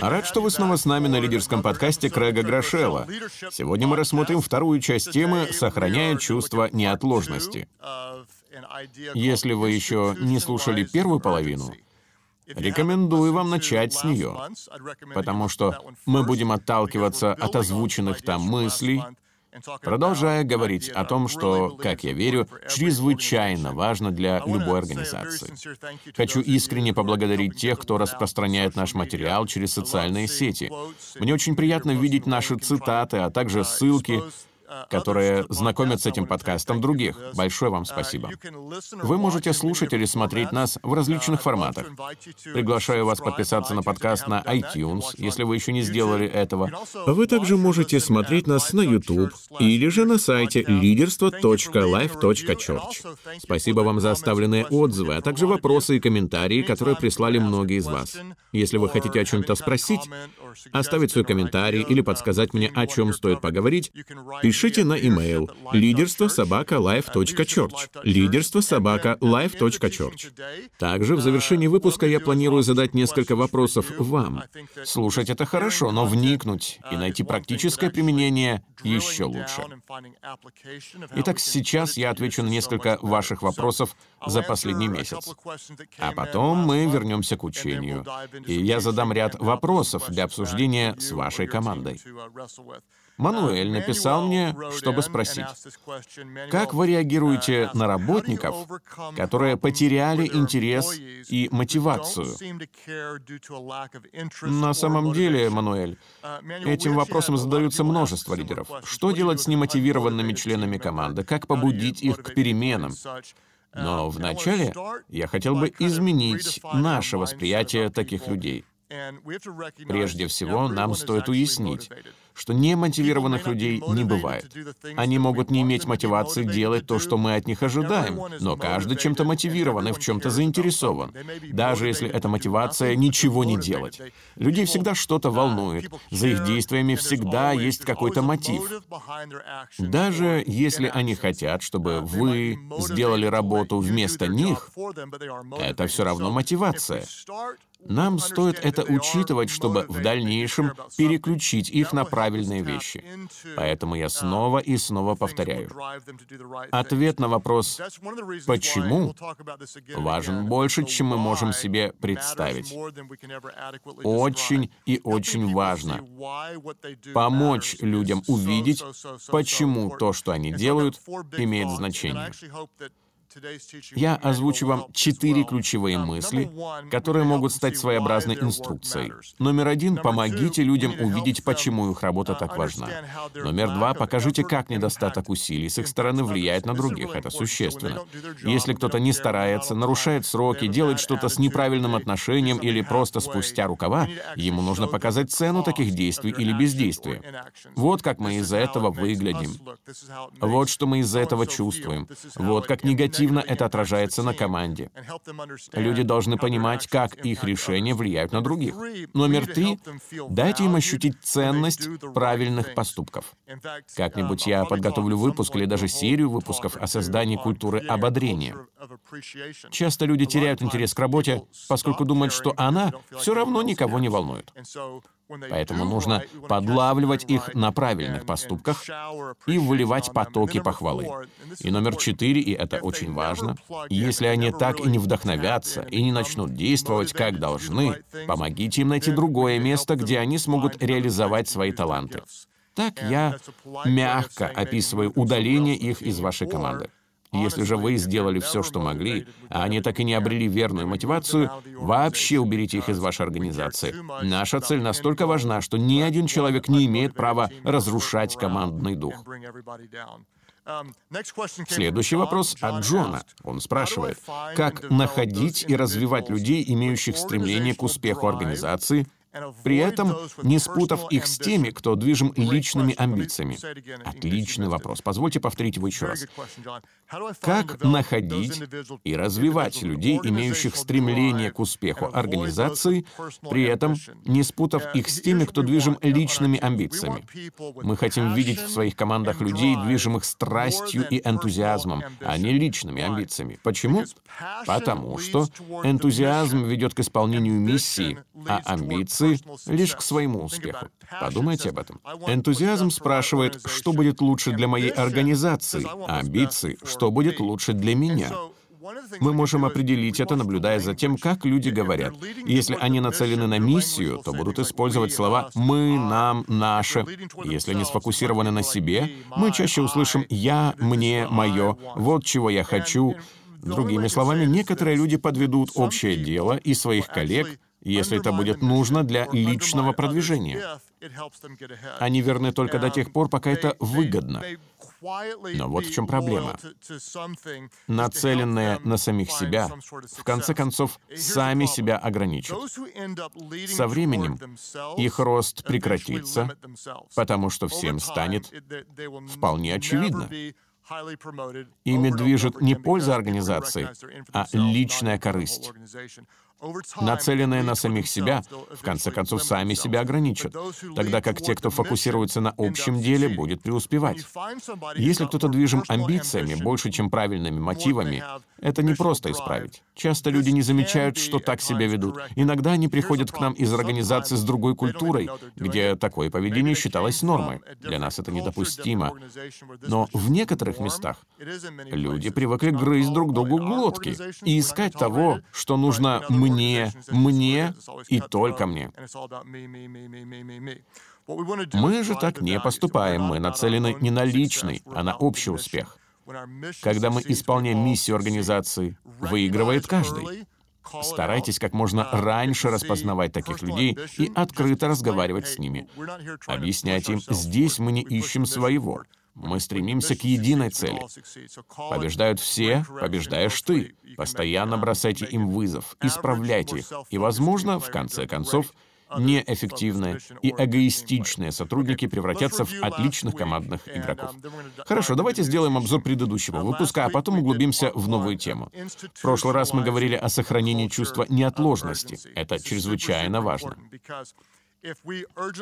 Рад, что вы снова с нами на лидерском подкасте Крэга Грошелла. Сегодня мы рассмотрим вторую часть темы «Сохраняя чувство неотложности». Если вы еще не слушали первую половину, Рекомендую вам начать с нее, потому что мы будем отталкиваться от озвученных там мыслей, продолжая говорить о том, что, как я верю, чрезвычайно важно для любой организации. Хочу искренне поблагодарить тех, кто распространяет наш материал через социальные сети. Мне очень приятно видеть наши цитаты, а также ссылки которые знакомят с этим подкастом других. Большое вам спасибо. Вы можете слушать или смотреть нас в различных форматах. Приглашаю вас подписаться на подкаст на iTunes, если вы еще не сделали этого. Вы также можете смотреть нас на YouTube или же на сайте leaderство.life.church. Спасибо вам за оставленные отзывы, а также вопросы и комментарии, которые прислали многие из вас. Если вы хотите о чем-то спросить, оставить свой комментарий или подсказать мне, о чем стоит поговорить, пишите на e-mail лидерство собака life.church. Лидерство собака life.church. Также в завершении выпуска я планирую задать несколько вопросов вам. Слушать это хорошо, но вникнуть и найти практическое применение еще лучше. Итак, сейчас я отвечу на несколько ваших вопросов за последний месяц. А потом мы вернемся к учению. И я задам ряд вопросов для обсуждения с вашей командой. Мануэль написал мне, чтобы спросить, как вы реагируете на работников, которые потеряли интерес и мотивацию? На самом деле, Мануэль, этим вопросом задаются множество лидеров. Что делать с немотивированными членами команды? Как побудить их к переменам? Но вначале я хотел бы изменить наше восприятие таких людей. Прежде всего, нам стоит уяснить, что немотивированных людей не бывает. Они могут не иметь мотивации делать то, что мы от них ожидаем, но каждый чем-то мотивирован и в чем-то заинтересован, даже если эта мотивация ничего не делать. Людей всегда что-то волнует, за их действиями всегда есть какой-то мотив. Даже если они хотят, чтобы вы сделали работу вместо них, это все равно мотивация. Нам стоит это учитывать, чтобы в дальнейшем переключить их на правильные вещи. Поэтому я снова и снова повторяю. Ответ на вопрос «почему» важен больше, чем мы можем себе представить. Очень и очень важно помочь людям увидеть, почему то, что они делают, имеет значение. Я озвучу вам четыре ключевые мысли, которые могут стать своеобразной инструкцией. Номер один — помогите людям увидеть, почему их работа так важна. Номер два — покажите, как недостаток усилий с их стороны влияет на других. Это существенно. Если кто-то не старается, нарушает сроки, делает что-то с неправильным отношением или просто спустя рукава, ему нужно показать цену таких действий или бездействия. Вот как мы из-за этого выглядим. Вот что мы из-за этого чувствуем. Вот как негативно негативно это отражается на команде. Люди должны понимать, как их решения влияют на других. Номер три — дайте им ощутить ценность правильных поступков. Как-нибудь я подготовлю выпуск или даже серию выпусков о создании культуры ободрения. Часто люди теряют интерес к работе, поскольку думают, что она все равно никого не волнует. Поэтому нужно подлавливать их на правильных поступках и выливать потоки похвалы. И номер четыре, и это очень важно, если они так и не вдохновятся и не начнут действовать как должны, помогите им найти другое место, где они смогут реализовать свои таланты. Так я мягко описываю удаление их из вашей команды. Если же вы сделали все, что могли, а они так и не обрели верную мотивацию, вообще уберите их из вашей организации. Наша цель настолько важна, что ни один человек не имеет права разрушать командный дух. Следующий вопрос от Джона. Он спрашивает, как находить и развивать людей, имеющих стремление к успеху организации, при этом не спутав их с теми, кто движим личными амбициями. Отличный вопрос. Позвольте повторить его еще раз. Как находить и развивать людей, имеющих стремление к успеху организации, при этом не спутав их с теми, кто движим личными амбициями? Мы хотим видеть в своих командах людей, движимых страстью и энтузиазмом, а не личными амбициями. Почему? Потому что энтузиазм ведет к исполнению миссии, а амбиции амбиции лишь к своему успеху. Подумайте об этом. Энтузиазм спрашивает, что будет лучше для моей организации, а амбиции, что будет лучше для меня. Мы можем определить это, наблюдая за тем, как люди говорят. Если они нацелены на миссию, то будут использовать слова «мы», «нам», «наше». Если они сфокусированы на себе, мы чаще услышим «я», «мне», «моё», «вот чего я хочу». Другими словами, некоторые люди подведут общее дело и своих коллег, если это будет нужно для личного продвижения. Они верны только до тех пор, пока это выгодно. Но вот в чем проблема. Нацеленные на самих себя, в конце концов, сами себя ограничат. Со временем их рост прекратится, потому что всем станет вполне очевидно. Ими движет не польза организации, а личная корысть. Нацеленные на самих себя, в конце концов, сами себя ограничат, тогда как те, кто фокусируется на общем деле, будет преуспевать. Если кто-то движим амбициями больше, чем правильными мотивами, это не просто исправить. Часто люди не замечают, что так себя ведут. Иногда они приходят к нам из организации с другой культурой, где такое поведение считалось нормой. Для нас это недопустимо. Но в некоторых местах люди привыкли грызть друг другу глотки и искать того, что нужно мне мне, мне и только мне. Мы же так не поступаем. Мы нацелены не на личный, а на общий успех. Когда мы исполняем миссию организации, выигрывает каждый. Старайтесь как можно раньше распознавать таких людей и открыто разговаривать с ними. Объясняйте им, здесь мы не ищем своего. Мы стремимся к единой цели. Побеждают все, побеждаешь ты. Постоянно бросайте им вызов, исправляйте их. И, возможно, в конце концов, неэффективные и эгоистичные сотрудники превратятся в отличных командных игроков. Хорошо, давайте сделаем обзор предыдущего выпуска, а потом углубимся в новую тему. В прошлый раз мы говорили о сохранении чувства неотложности. Это чрезвычайно важно.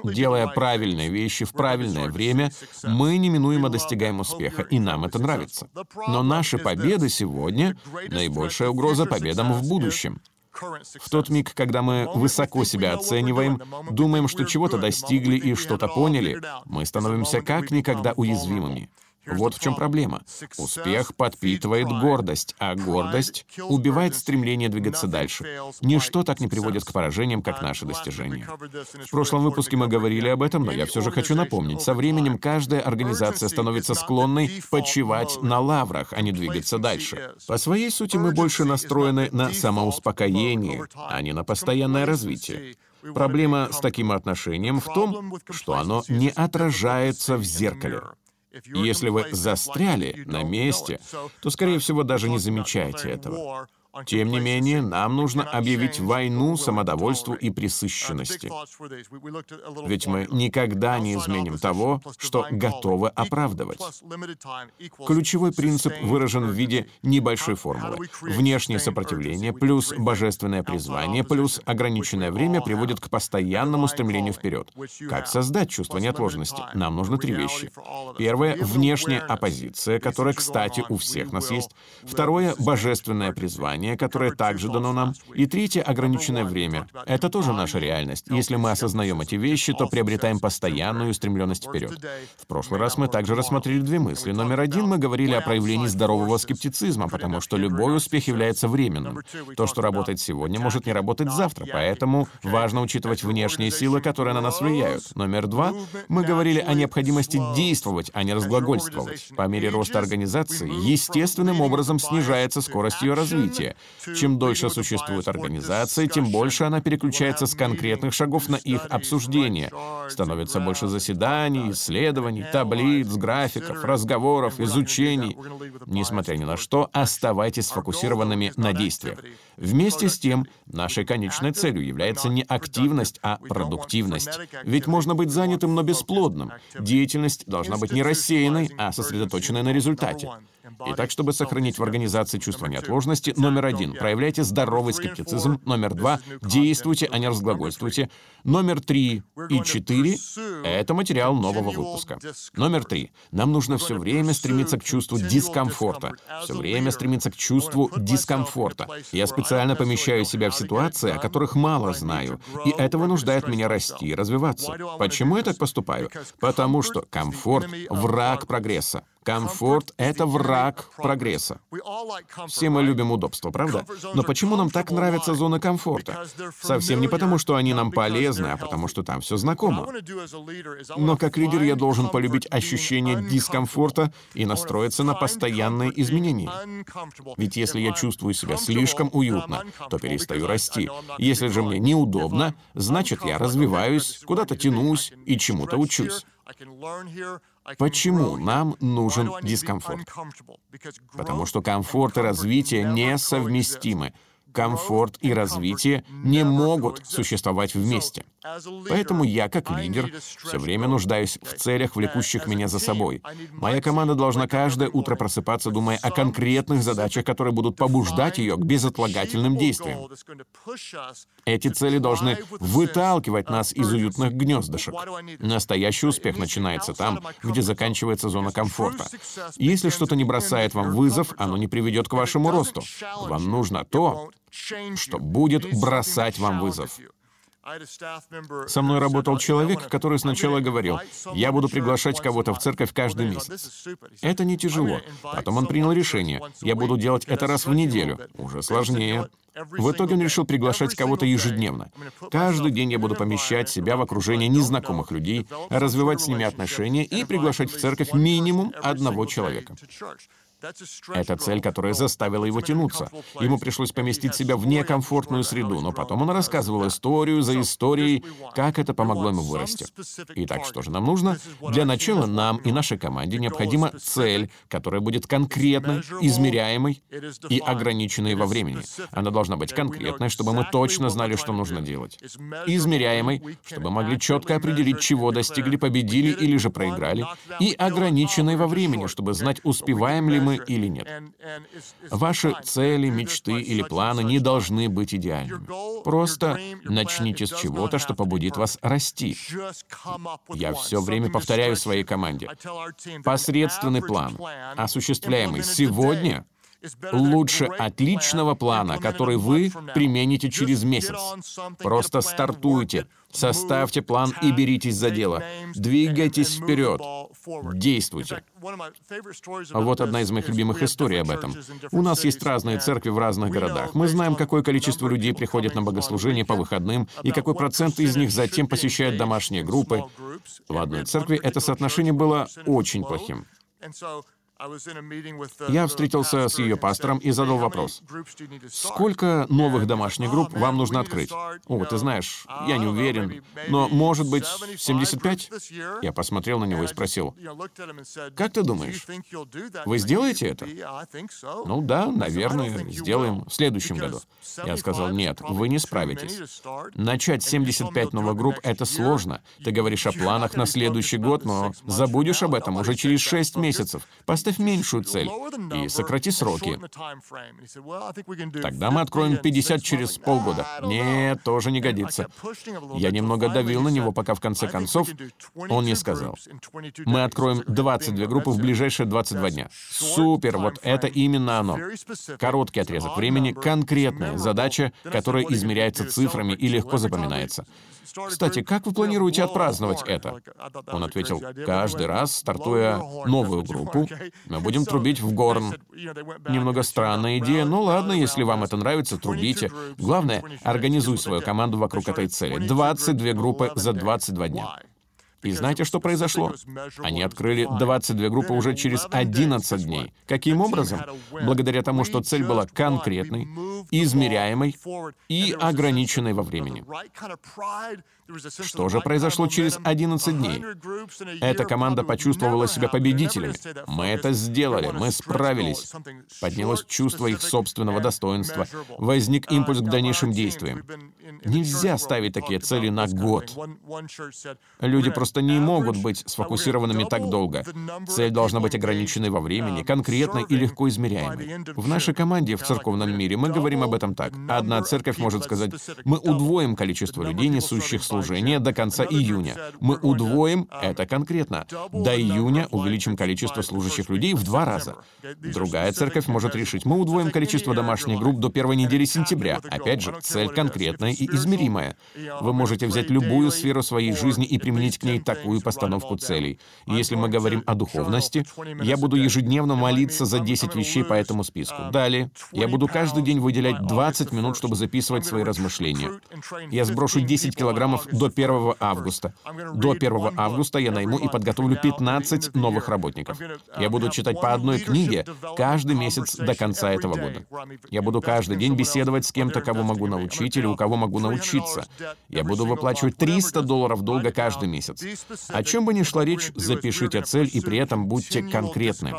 Делая правильные вещи в правильное время, мы неминуемо достигаем успеха, и нам это нравится. Но наши победы сегодня — наибольшая угроза победам в будущем. В тот миг, когда мы высоко себя оцениваем, думаем, что чего-то достигли и что-то поняли, мы становимся как никогда уязвимыми. Вот в чем проблема. Успех подпитывает гордость, а гордость убивает стремление двигаться дальше. Ничто так не приводит к поражениям, как наши достижения. В прошлом выпуске мы говорили об этом, но я все же хочу напомнить. Со временем каждая организация становится склонной почивать на лаврах, а не двигаться дальше. По своей сути мы больше настроены на самоуспокоение, а не на постоянное развитие. Проблема с таким отношением в том, что оно не отражается в зеркале. Если вы застряли на месте, то, скорее всего, даже не замечаете этого. Тем не менее, нам нужно объявить войну самодовольству и присыщенности. Ведь мы никогда не изменим того, что готовы оправдывать. Ключевой принцип выражен в виде небольшой формулы. Внешнее сопротивление плюс божественное призвание плюс ограниченное время приводит к постоянному стремлению вперед. Как создать чувство неотложности? Нам нужны три вещи. Первое — внешняя оппозиция, которая, кстати, у всех нас есть. Второе — божественное призвание, знание, которое также дано нам. И третье — ограниченное время. Это тоже наша реальность. Если мы осознаем эти вещи, то приобретаем постоянную устремленность вперед. В прошлый раз мы также рассмотрели две мысли. Номер один, мы говорили о проявлении здорового скептицизма, потому что любой успех является временным. То, что работает сегодня, может не работать завтра, поэтому важно учитывать внешние силы, которые на нас влияют. Номер два, мы говорили о необходимости действовать, а не разглагольствовать. По мере роста организации естественным образом снижается скорость ее развития. Чем дольше существует организация, тем больше она переключается с конкретных шагов на их обсуждение. Становится больше заседаний, исследований, таблиц, графиков, разговоров, изучений. Несмотря ни на что, оставайтесь сфокусированными на действиях. Вместе с тем, нашей конечной целью является не активность, а продуктивность. Ведь можно быть занятым, но бесплодным. Деятельность должна быть не рассеянной, а сосредоточенной на результате. Итак, чтобы сохранить в организации чувство неотложности, номер один — проявляйте здоровый скептицизм. Номер два — действуйте, а не разглагольствуйте. Номер три и четыре — это материал нового выпуска. Номер три — нам нужно все время стремиться к чувству дискомфорта. Все время стремиться к чувству дискомфорта. Я специально помещаю себя в ситуации, о которых мало знаю, и это вынуждает меня расти и развиваться. Почему я так поступаю? Потому что комфорт — враг прогресса. Комфорт — это враг прогресса. Все мы любим удобство, правда? Но почему нам так нравятся зоны комфорта? Совсем не потому, что они нам полезны, а потому что там все знакомо. Но как лидер я должен полюбить ощущение дискомфорта и настроиться на постоянные изменения. Ведь если я чувствую себя слишком уютно, то перестаю расти. Если же мне неудобно, значит я развиваюсь, куда-то тянусь и чему-то учусь. Почему нам нужен дискомфорт? Потому что комфорт и развитие несовместимы комфорт и развитие не могут существовать вместе. Поэтому я, как лидер, все время нуждаюсь в целях, влекущих меня за собой. Моя команда должна каждое утро просыпаться, думая о конкретных задачах, которые будут побуждать ее к безотлагательным действиям. Эти цели должны выталкивать нас из уютных гнездышек. Настоящий успех начинается там, где заканчивается зона комфорта. Если что-то не бросает вам вызов, оно не приведет к вашему росту. Вам нужно то, что будет бросать вам вызов. Со мной работал человек, который сначала говорил, «Я буду приглашать кого-то в церковь каждый месяц». Это не тяжело. Потом он принял решение, «Я буду делать это раз в неделю». Уже сложнее. В итоге он решил приглашать кого-то ежедневно. Каждый день я буду помещать себя в окружение незнакомых людей, развивать с ними отношения и приглашать в церковь минимум одного человека. Это цель, которая заставила его тянуться. Ему пришлось поместить себя в некомфортную среду, но потом он рассказывал историю за историей, как это помогло ему вырасти. Итак, что же нам нужно? Для начала нам и нашей команде необходима цель, которая будет конкретной, измеряемой и ограниченной во времени. Она должна быть конкретной, чтобы мы точно знали, что нужно делать. Измеряемой, чтобы могли четко определить, чего достигли, победили или же проиграли. И ограниченной во времени, чтобы знать, успеваем ли мы мы или нет. Ваши цели, мечты или планы не должны быть идеальными. Просто начните с чего-то, что побудит вас расти. Я все время повторяю своей команде. Посредственный план, осуществляемый сегодня, лучше отличного плана, который вы примените через месяц. Просто стартуйте, составьте план и беритесь за дело. Двигайтесь вперед. Действуйте. Вот одна из моих любимых историй об этом. У нас есть разные церкви в разных городах. Мы знаем, какое количество людей приходит на богослужение по выходным и какой процент из них затем посещает домашние группы. В одной церкви это соотношение было очень плохим. Я встретился с ее пастором и задал вопрос. Сколько новых домашних групп вам нужно открыть? О, ты знаешь, я не уверен, но, может быть, 75? Я посмотрел на него и спросил, как ты думаешь, вы сделаете это? Ну да, наверное, сделаем в следующем году. Я сказал, нет, вы не справитесь. Начать 75 новых групп — это сложно. Ты говоришь о планах на следующий год, но забудешь об этом уже через 6 месяцев. Поставь Поставь меньшую цель и сократи сроки. Тогда мы откроем 50 через полгода. Нет, тоже не годится. Я немного давил на него, пока в конце концов он не сказал. Мы откроем 22 группы в ближайшие 22 дня. Супер, вот это именно оно. Короткий отрезок времени, конкретная задача, которая измеряется цифрами и легко запоминается. Кстати, как вы планируете отпраздновать это? Он ответил, каждый раз, стартуя новую группу, мы будем трубить в горн. Немного странная идея, но ладно, если вам это нравится, трубите. Главное, организуй свою команду вокруг этой цели. 22 группы за 22 дня. И знаете, что произошло? Они открыли 22 группы уже через 11 дней. Каким образом? Благодаря тому, что цель была конкретной, измеряемой и ограниченной во времени. Что же произошло через 11 дней? Эта команда почувствовала себя победителями. Мы это сделали, мы справились. Поднялось чувство их собственного достоинства. Возник импульс к дальнейшим действиям. Нельзя ставить такие цели на год. Люди просто не могут быть сфокусированными так долго. Цель должна быть ограниченной во времени, конкретной и легко измеряемой. В нашей команде в церковном мире мы говорим об этом так. Одна церковь может сказать, мы удвоим количество людей, несущих слово служения до конца июня. Мы удвоим, это конкретно. До июня увеличим количество служащих людей в два раза. Другая церковь может решить, мы удвоим количество домашних групп до первой недели сентября. Опять же, цель конкретная и измеримая. Вы можете взять любую сферу своей жизни и применить к ней такую постановку целей. Если мы говорим о духовности, я буду ежедневно молиться за 10 вещей по этому списку. Далее, я буду каждый день выделять 20 минут, чтобы записывать свои размышления. Я сброшу 10 килограммов до 1 августа. До 1 августа я найму и подготовлю 15 новых работников. Я буду читать по одной книге каждый месяц до конца этого года. Я буду каждый день беседовать с кем-то, кого могу научить или у кого могу научиться. Я буду выплачивать 300 долларов долга каждый месяц. О чем бы ни шла речь, запишите цель и при этом будьте конкретны.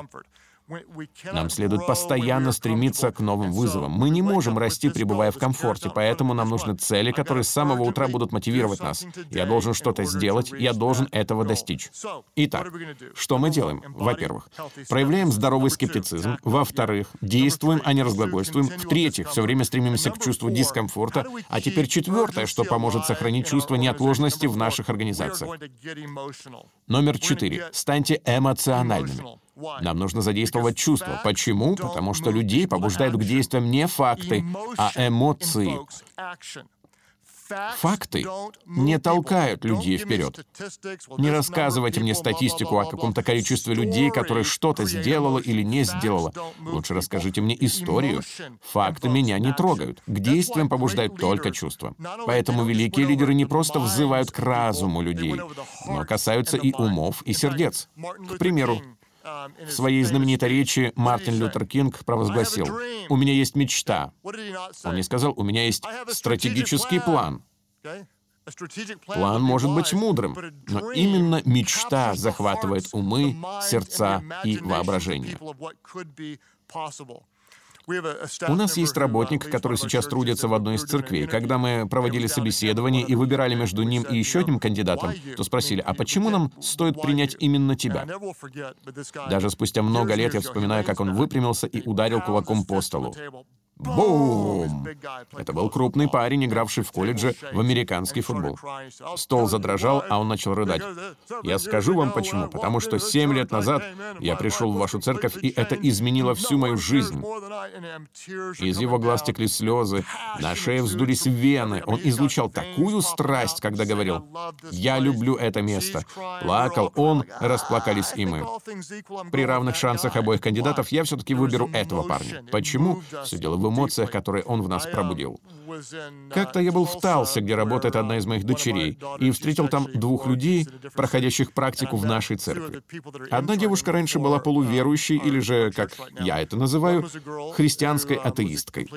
Нам следует постоянно стремиться к новым вызовам. Мы не можем расти, пребывая в комфорте, поэтому нам нужны цели, которые с самого утра будут мотивировать нас. Я должен что-то сделать, я должен этого достичь. Итак, что мы делаем? Во-первых, проявляем здоровый скептицизм. Во-вторых, действуем, а не разглагольствуем. В-третьих, все время стремимся к чувству дискомфорта. А теперь четвертое, что поможет сохранить чувство неотложности в наших организациях. Номер четыре. Станьте эмоциональными. Нам нужно задействовать чувства. Почему? Потому что людей побуждают к действиям не факты, а эмоции. Факты не толкают людей вперед. Не рассказывайте мне статистику о каком-то количестве людей, которые что-то сделало или не сделало. Лучше расскажите мне историю. Факты меня не трогают. К действиям побуждают только чувства. Поэтому великие лидеры не просто взывают к разуму людей, но касаются и умов, и сердец. К примеру, в своей знаменитой речи Мартин Лютер Кинг провозгласил, «У меня есть мечта». Он не сказал, «У меня есть стратегический план». План может быть мудрым, но именно мечта захватывает умы, сердца и воображение. У нас есть работник, который сейчас трудится в одной из церквей. Когда мы проводили собеседование и выбирали между ним и еще одним кандидатом, то спросили, а почему нам стоит принять именно тебя? Даже спустя много лет я вспоминаю, как он выпрямился и ударил кулаком по столу. Бум! Это был крупный парень, игравший в колледже в американский футбол. Стол задрожал, а он начал рыдать. Я скажу вам почему. Потому что семь лет назад я пришел в вашу церковь, и это изменило всю мою жизнь. Из его глаз текли слезы, на шее вздулись вены. Он излучал такую страсть, когда говорил, «Я люблю это место». Плакал он, расплакались и мы. При равных шансах обоих кандидатов я все-таки выберу этого парня. Почему? Все дело в эмоциях, которые он в нас пробудил. Как-то я был в Талсе, где работает одна из моих дочерей, и встретил там двух людей, проходящих практику в нашей церкви. Одна девушка раньше была полуверующей, или же, как я это называю, христианской атеисткой.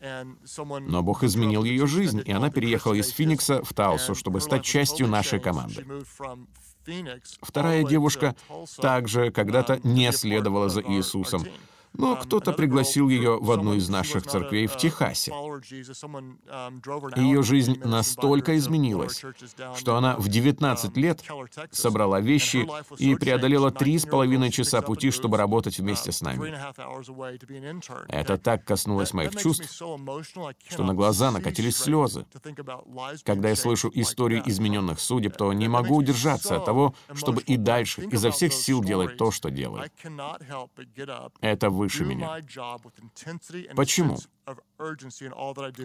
Но Бог изменил ее жизнь, и она переехала из Финикса в Талсу, чтобы стать частью нашей команды. Вторая девушка также когда-то не следовала за Иисусом, но кто-то пригласил ее в одну из наших церквей в Техасе. Ее жизнь настолько изменилась, что она в 19 лет собрала вещи и преодолела три с половиной часа пути, чтобы работать вместе с нами. Это так коснулось моих чувств, что на глаза накатились слезы. Когда я слышу истории измененных судеб, то не могу удержаться от того, чтобы и дальше изо всех сил делать то, что делаю. Это выше меня. Почему?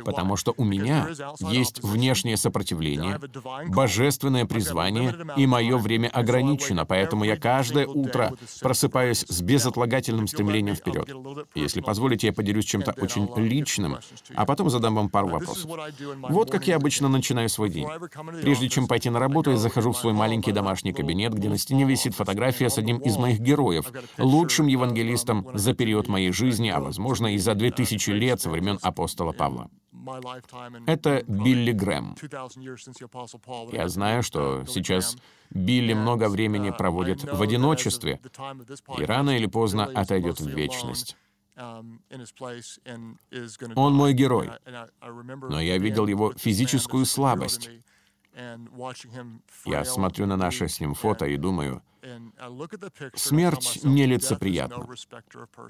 Потому что у меня есть внешнее сопротивление, божественное призвание, и мое время ограничено, поэтому я каждое утро просыпаюсь с безотлагательным стремлением вперед. Если позволите, я поделюсь чем-то очень личным, а потом задам вам пару вопросов. Вот как я обычно начинаю свой день. Прежде чем пойти на работу, я захожу в свой маленький домашний кабинет, где на стене висит фотография с одним из моих героев, лучшим евангелистом за период моей жизни, а, возможно, и за 2000 лет со времен апостола Павла. Это Билли Грэм. Я знаю, что сейчас Билли много времени проводит в одиночестве и рано или поздно отойдет в вечность. Он мой герой, но я видел его физическую слабость. Я смотрю на наше с ним фото и думаю, смерть нелицеприятна.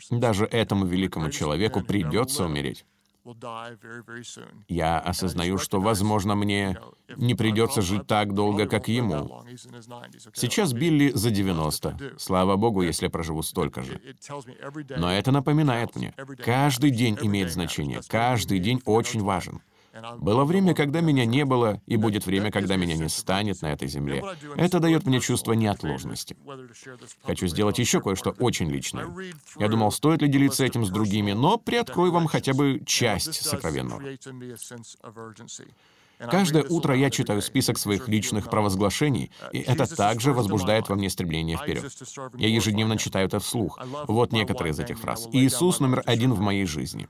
Даже этому великому человеку придется умереть. Я осознаю, что, возможно, мне не придется жить так долго, как ему. Сейчас Билли за 90. Слава богу, если проживу столько же. Но это напоминает мне, каждый день имеет значение, каждый день очень важен. Было время, когда меня не было, и будет время, когда меня не станет на этой земле. Это дает мне чувство неотложности. Хочу сделать еще кое-что очень личное. Я думал, стоит ли делиться этим с другими, но приоткрою вам хотя бы часть сокровенного. Каждое утро я читаю список своих личных провозглашений, и это также возбуждает во мне стремление вперед. Я ежедневно читаю это вслух. Вот некоторые из этих фраз. «Иисус номер один в моей жизни».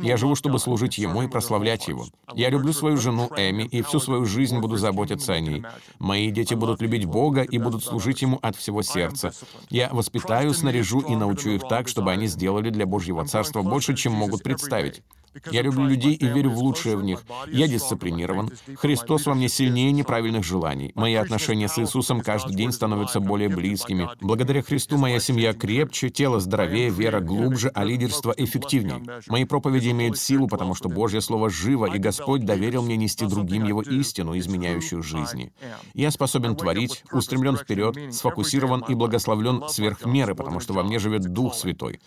Я живу, чтобы служить Ему и прославлять Его. Я люблю свою жену Эми, и всю свою жизнь буду заботиться о ней. Мои дети будут любить Бога и будут служить Ему от всего сердца. Я воспитаю, снаряжу и научу их так, чтобы они сделали для Божьего Царства больше, чем могут представить. Я люблю людей и верю в лучшее в них. Я дисциплинирован. Христос во мне сильнее неправильных желаний. Мои отношения с Иисусом каждый день становятся более близкими. Благодаря Христу моя семья крепче, тело здоровее, вера глубже, а лидерство эффективнее. Мои проповеди имеют силу, потому что Божье Слово живо, и Господь доверил мне нести другим Его истину, изменяющую жизни. Я способен творить, устремлен вперед, сфокусирован и благословлен сверх меры, потому что во мне живет Дух Святой.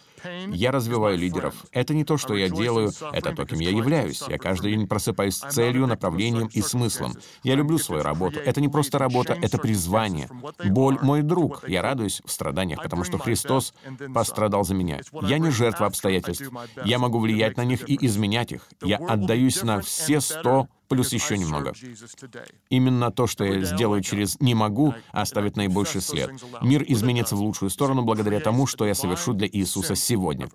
Я развиваю лидеров. Это не то, что я делаю, это то, кем я являюсь. Я каждый день просыпаюсь с целью, направлением и смыслом. Я люблю свою работу. Это не просто работа, это призвание. Боль — мой друг. Я радуюсь в страданиях, потому что Христос пострадал за меня. Я не жертва обстоятельств. Я могу влиять на них и изменять их. Я отдаюсь на все сто плюс еще немного. Именно то, что я сделаю через «не могу», оставит наибольший след. Мир изменится в лучшую сторону благодаря тому, что я совершу для Иисуса сегодня.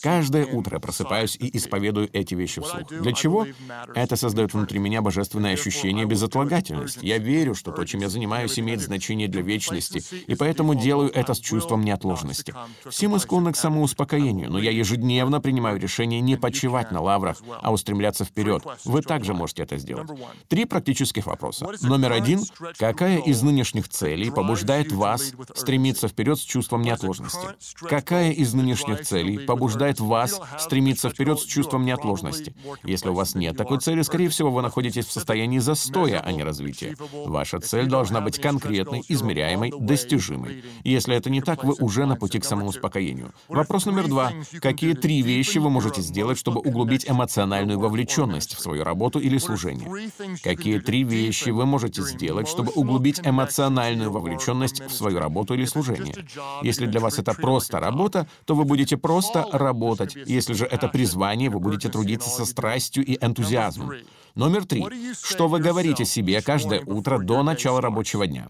Каждое утро просыпаюсь и исповедую эти вещи вслух. Для чего? Это создает внутри меня божественное ощущение безотлагательности. Я верю, что то, чем я занимаюсь, имеет значение для вечности, и поэтому делаю это с чувством неотложности. Все мы склонны к самоуспокоению, но я ежедневно принимаю решение не почивать на лаврах, а устремляться вперед. Вы также можете это сделать. Три практических вопроса. Номер один. Какая из нынешних целей побуждает вас стремиться вперед с чувством неотложности? Какая из нынешних целей побуждает вас стремиться вперед с чувством неотложности? Если у вас нет такой цели, скорее всего, вы находитесь в состоянии застоя, а не развития. Ваша цель должна быть конкретной, измеряемой, достижимой. если это не так, вы уже на пути к самоуспокоению. Вопрос номер два. Какие три вещи вы можете сделать, чтобы углубить эмоциональную вовлеченность в свою работу или служение? Служения. Какие три вещи вы можете сделать, чтобы углубить эмоциональную вовлеченность в свою работу или служение? Если для вас это просто работа, то вы будете просто работать. Если же это призвание, вы будете трудиться со страстью и энтузиазмом. Номер три. Что вы говорите себе каждое утро до начала рабочего дня?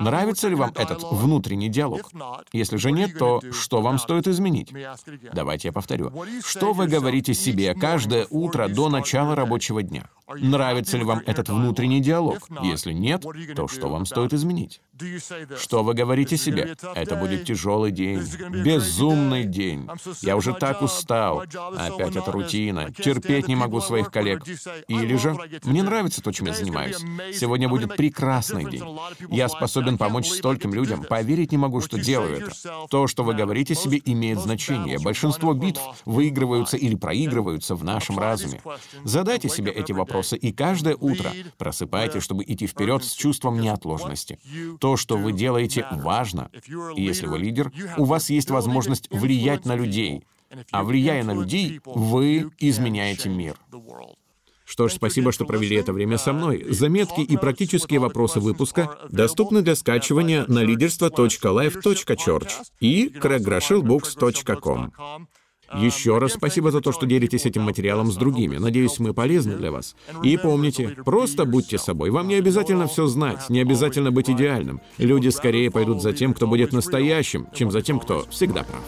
Нравится ли вам этот внутренний диалог? Если же нет, то что вам стоит изменить? Давайте я повторю. Что вы говорите себе каждое утро до начала рабочего дня? Нравится ли вам этот внутренний диалог? Если нет, то что вам стоит изменить? Что вы говорите себе? Это будет тяжелый день, безумный день. Я уже так устал. Опять эта рутина. Терпеть не могу своих коллег. Или же, мне нравится то, чем я занимаюсь. Сегодня будет прекрасный день. Я способен помочь стольким людям. Поверить не могу, что делаю это. То, что вы говорите себе, имеет значение. Большинство битв выигрываются или проигрываются в нашем разуме. Задайте себе эти вопросы, и каждое утро просыпайтесь, чтобы идти вперед с чувством неотложности. То, что вы делаете, важно. И если вы лидер, у вас есть возможность влиять на людей. А влияя на людей, вы изменяете мир. Что ж, спасибо, что провели это время со мной. Заметки и практические вопросы выпуска доступны для скачивания на leaderство.life.church и craiggrashelbooks.com. Еще раз спасибо за то, что делитесь этим материалом с другими. Надеюсь, мы полезны для вас. И помните, просто будьте собой. Вам не обязательно все знать, не обязательно быть идеальным. Люди скорее пойдут за тем, кто будет настоящим, чем за тем, кто всегда прав.